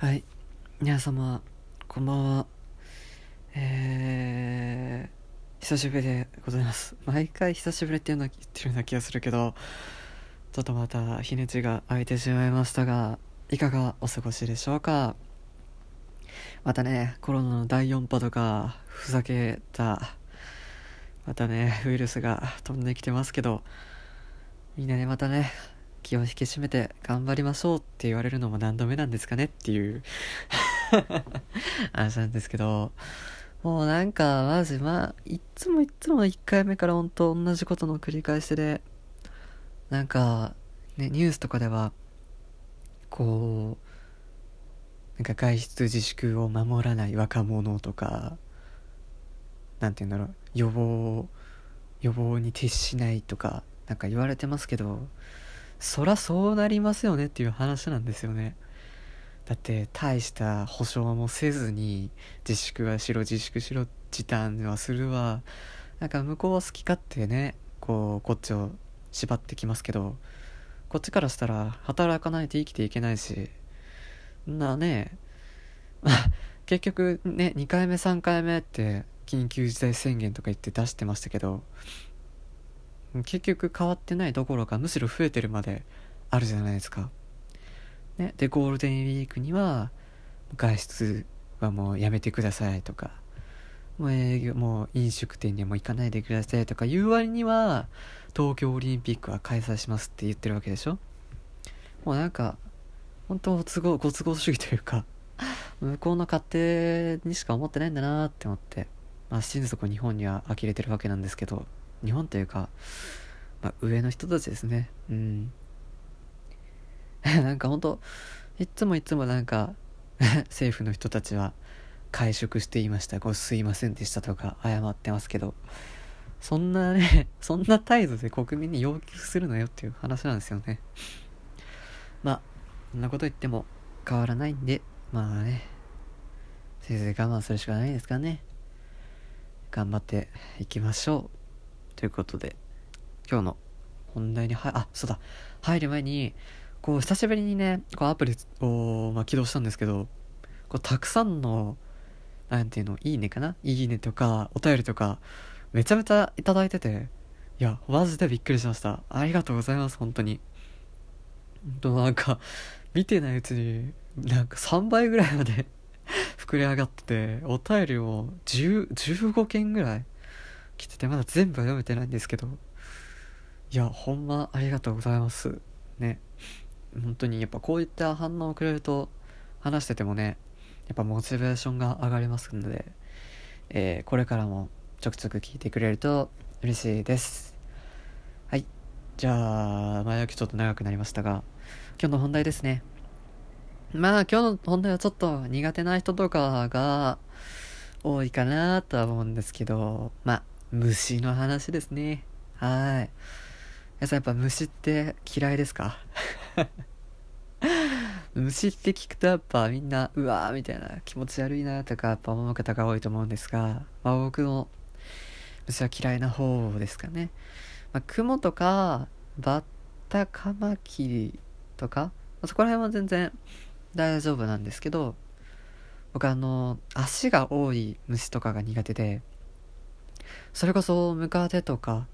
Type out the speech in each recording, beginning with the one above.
はい。皆様こんばんは。えー、久しぶりでございます。毎回久しぶりっていうのは言ってるような気がするけどちょっとまた日にちが空いてしまいましたがいかがお過ごしでしょうか？またねコロナの第4波とかふざけたまたねウイルスが飛んできてますけどみんなねまたね気を引き締めて頑張りましょうって言われるのも何度目なんですかねっていう 話なんですけど、もうなんか、マジ、まあ、いつもいつも1回目から本当同じことの繰り返しで、なんか、ね、ニュースとかでは、こう、なんか外出自粛を守らない若者とか、なんて言うんだろう、予防、予防に徹しないとか、なんか言われてますけど、そらそうなりますよねっていう話なんですよね。だって大した保証もせずに自粛はしろ自粛しろ時短はするわ。なんか向こうは好き勝手ねこうこっちを縛ってきますけどこっちからしたら働かないと生きていけないし。なね。結局ね2回目3回目って緊急事態宣言とか言って出してましたけど結局変わってないどころかむしろ増えてるまであるじゃないですか。ね、でゴールデンウィークには外出はもうやめてくださいとかもう営業もう飲食店にも行かないでくださいとか言う割には東京オリンピックは開催しますって言ってるわけでしょもうなんか本当都合ご都合主義というか 向こうの勝手にしか思ってないんだなって思ってまあ心底日本には呆れてるわけなんですけど日本というか、まあ、上の人たちですね。うん。なんかほんといつもいつもなんか 政府の人たちは会食していました。ごすいませんでしたとか謝ってますけど。そんなね そんな態度で国民に要求するなよっていう話なんですよね。まあそんなこと言っても変わらないんでまあね。せいぜい我慢するしかないですかね。頑張っていきましょう。ということで、今日の本題には、あ、そうだ、入る前に、こう、久しぶりにね、こう、アプリを、まあ、起動したんですけど、こう、たくさんの、なんていうの、いいねかな？いいねとか、お便りとか、めちゃめちゃいただいてて、いや、マジでびっくりしました。ありがとうございます、本当に。と、なんか、見てないうちに、なんか3倍ぐらいまで 膨れ上がってて、お便りも10、15件ぐらい来ててまだ全部は読めてないんですけど。いやほんまありがとうございます。ね。本当にやっぱこういった反応をくれると話しててもねやっぱモチベーションが上がりますので、えー、これからもちょくちょく聞いてくれると嬉しいです。はい。じゃあ前置きちょっと長くなりましたが今日の本題ですね。まあ今日の本題はちょっと苦手な人とかが多いかなとは思うんですけどまあ虫の話ですね。はい。皆さんやっぱ虫って嫌いですか？虫って聞くとやっぱみんな、うわーみたいな気持ち悪いなとかやっぱ思う方が多いと思うんですが、まあ僕も虫は嫌いな方ですかね。まあ、雲とか、バッタカマキリとか、まあ、そこら辺は全然大丈夫なんですけど、僕あの、足が多い虫とかが苦手で、それこそムカデとか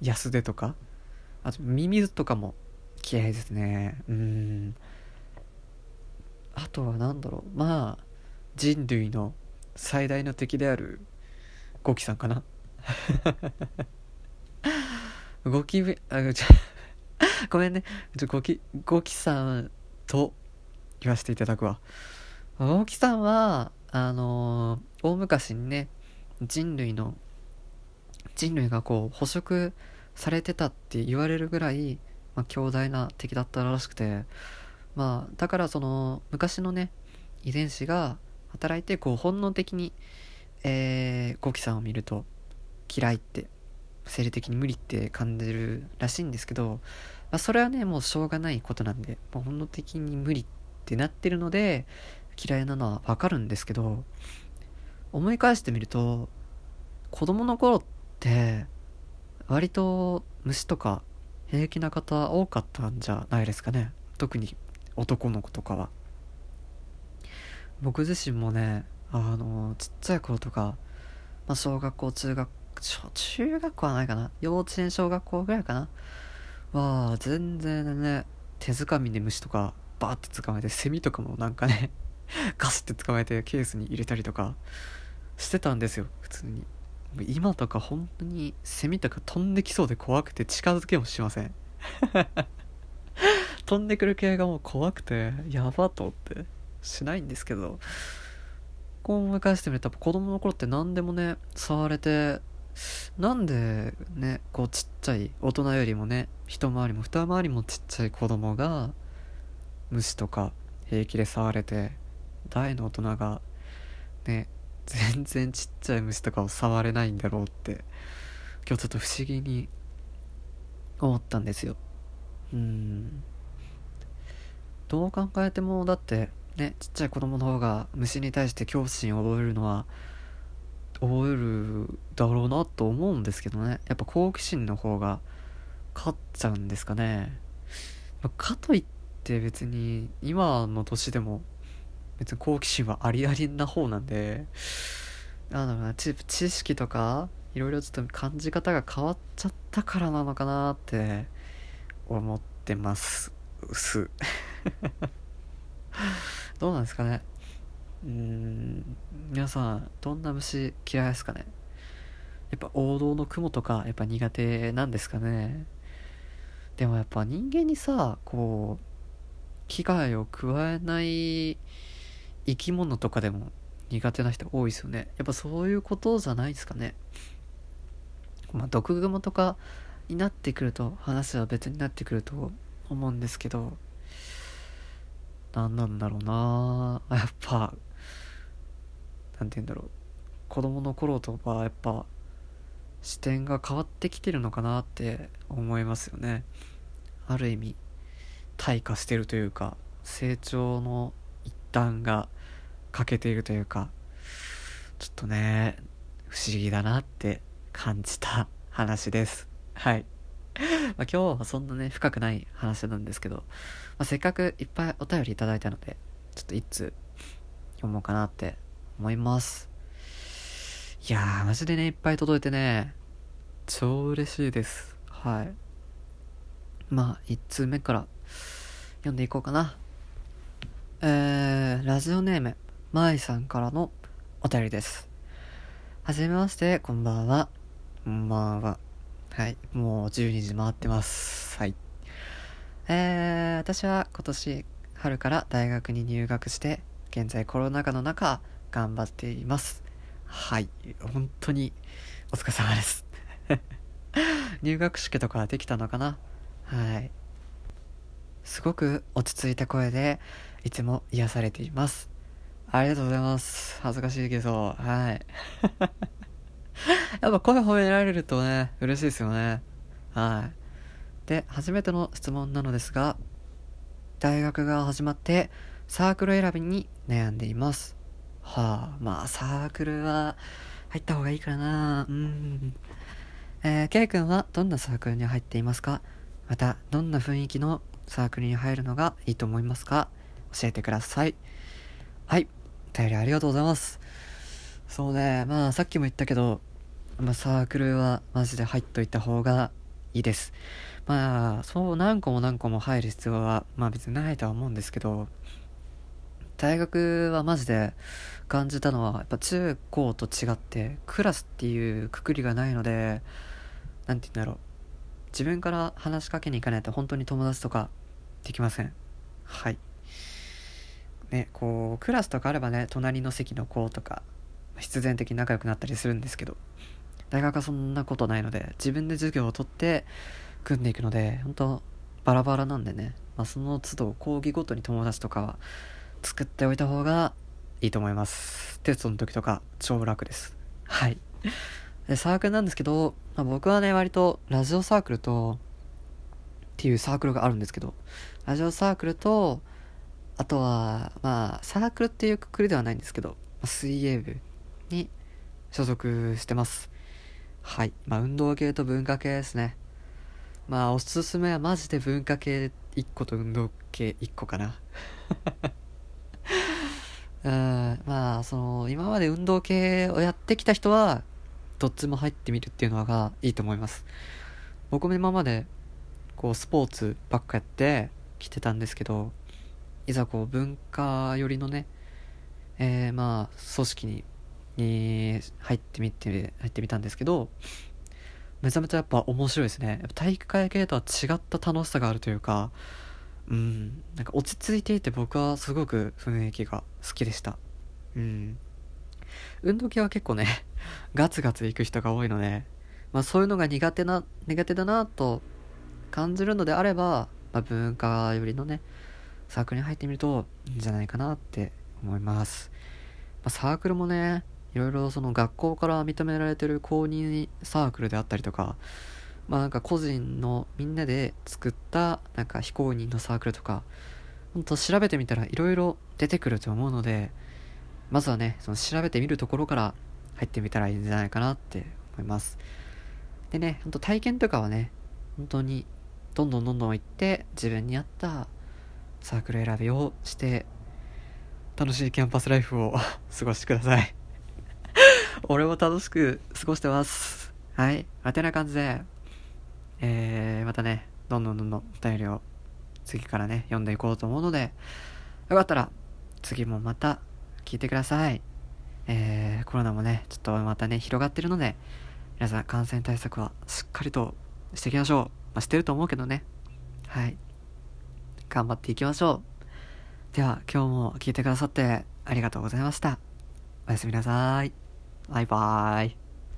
安手とかあとミミズとかも嫌いですね。うん。あとは何だろう。まあ人類の最大の敵であるゴキさんかな。ゴキブあごめんね。ゴキゴキさんと言わせていただくわ。ゴキさんはあのー、大昔にね人類の人類がこう捕食されてたって言われるぐらい、まあ、強大な敵だったらしくてまあだからその昔のね遺伝子が働いてこう本能的にえー、ゴキさんを見ると嫌いって生理的に無理って感じるらしいんですけど、まあ、それはねもうしょうがないことなんでもう本能的に無理ってなってるので嫌いなのはわかるんですけど思い返してみると子供の頃って割と虫とか平気な方多かったんじゃないですかね。特に男の子とかは。僕自身もねあのちっちゃい頃とか、まあ、小学校中学中学校はないかな。幼稚園小学校ぐらいかな。は全然ね手づかみで虫とかバーって捕まえてセミとかもなんかねガスって捕まえてケースに入れたりとか。してたんですよ普通に。今とか本当にセミとか飛んできそうで怖くて近づけもしません。飛んでくる系がもう怖くてやばと思って。しないんですけど。こう思い返してみると子供の頃って何でもね触れてなんでねこうちっちゃい大人よりもね一回りも二回りもちっちゃい子供が虫とか平気で触れて大の大人がね全然ちっちゃい虫とかを触れないんだろうって今日ちょっと不思議に思ったんですよ。うん。どう考えてもだってねちっちゃい子供の方が虫に対して恐怖心を覚えるのは覚えるだろうなと思うんですけどね。やっぱ好奇心の方が勝っちゃうんですかね。かといって別に今の年でも別に好奇心はありありな方なんでなんだろうな知知識とかいろいろちょっと感じ方が変わっちゃったからなのかなって思ってます。す。どうなんですかね。うーん皆さんどんな虫嫌いですかね。やっぱ王道の雲とかやっぱ苦手なんですかね。でもやっぱ人間にさこう危害を加えない生き物とかでも苦手な人多いですよね。やっぱそういうことじゃないですかね。まあ毒グモとかになってくると話は別になってくると思うんですけど何なんだろうな。やっぱ何て言うんだろう。子供の頃とはやっぱ視点が変わってきてるのかなって思いますよね。ある意味退化してるというか成長の一端が欠けているというかちょっとね不思議だなって感じた 話です。はい。まあ、今日はそんなね深くない話なんですけど、まあ、せっかくいっぱいお便りいただいたのでちょっと一通読もうかなって思います。いやーマジでねいっぱい届いてね超嬉しいです。はい。まあ1通目から読んでいこうかな。えー、ラジオネームまいさんからのお便りです。はじめましてこんばんは。こんばんは。はいもう12時回ってます。はい。えー、私は今年春から大学に入学して現在コロナ禍の中頑張っています。はい。本当にお疲れ様です。入学式とかできたのかな？はい。すごく落ち着いた声でいつも癒されています。ありがとうございます。恥ずかしいけど。はい。やっぱ声褒められるとね嬉しいですよね。はい。で初めての質問なのですが大学が始まってサークル選びに悩んでいます。はあまあサークルは入った方がいいかな。うん。えー、K 君はどんなサークルに入っていますか？またどんな雰囲気のサークルに入るのがいいと思いますか？教えてください。はい。便りありがとうございます。そうねまあさっきも言ったけど、まあ、サークルはマジで入っといた方がいいです。まあそう何個も何個も入る必要はまあ別にないとは思うんですけど大学はマジで感じたのはやっぱ中高と違ってクラスっていうくくりがないので何て言うんだろう。自分から話しかけに行かないと本当に友達とかできません。はい。ねこうクラスとかあればね隣の席の子とか必然的に仲良くなったりするんですけど大学はそんなことないので自分で授業を取って組んでいくので本当バラバラなんでね、まあ、その都度講義ごとに友達とかは作っておいた方がいいと思います。テストの時とか超楽です。はい。でサークルなんですけど、まあ、僕はね割とラジオサークルとっていうサークルがあるんですけどラジオサークルとあとはまあサークルっていうくくりではないんですけど水泳部に所属してます。はい。まあ運動系と文化系ですね。まあおすすめはマジで文化系1個と運動系1個かな。うん。まあ、その今まで運動系をやってきた人はどっちも入ってみるっていうのがいいと思います。僕も今までこうスポーツばっかやってきてたんですけどいざこう文化寄りのねえー、まあ組織にに入ってみて入ってみたんですけどめちゃめちゃやっぱ面白いですね。体育会系とは違った楽しさがあるというかうんなんか落ち着いていて僕はすごく雰囲気が好きでした。うん。運動系は結構ね ガツガツ行く人が多いので、まあ、そういうのが苦手な苦手だなと感じるのであれば、まあ、文化寄りのねサークルに入ってみるといいんじゃないかなって思います、まあ、サークルもねいろいろその学校から認められてる公認サークルであったりとかまあなんか個人のみんなで作ったなんか非公認のサークルとかほんと調べてみたらいろいろ出てくると思うのでまずはねその調べてみるところから入ってみたらいいんじゃないかなって思います。でねほんと体験とかはね本当にどんどんどんどん行って自分に合ったサークル選びをして楽しいキャンパスライフを 過ごしてください 俺も楽しく過ごしてますはいあてな感じでえー、またね、どんどんどんどんお便りを次からね、読んでいこうと思うので、よかったら次もまた聞いてください。えー、コロナもね、ちょっとまたね、広がってるので、皆さん感染対策はしっかりとしていきましょう。まあ、してると思うけどね。はい。頑張っていきましょう。では、今日も聞いてくださってありがとうございました。おやすみなさい。バイバーイ。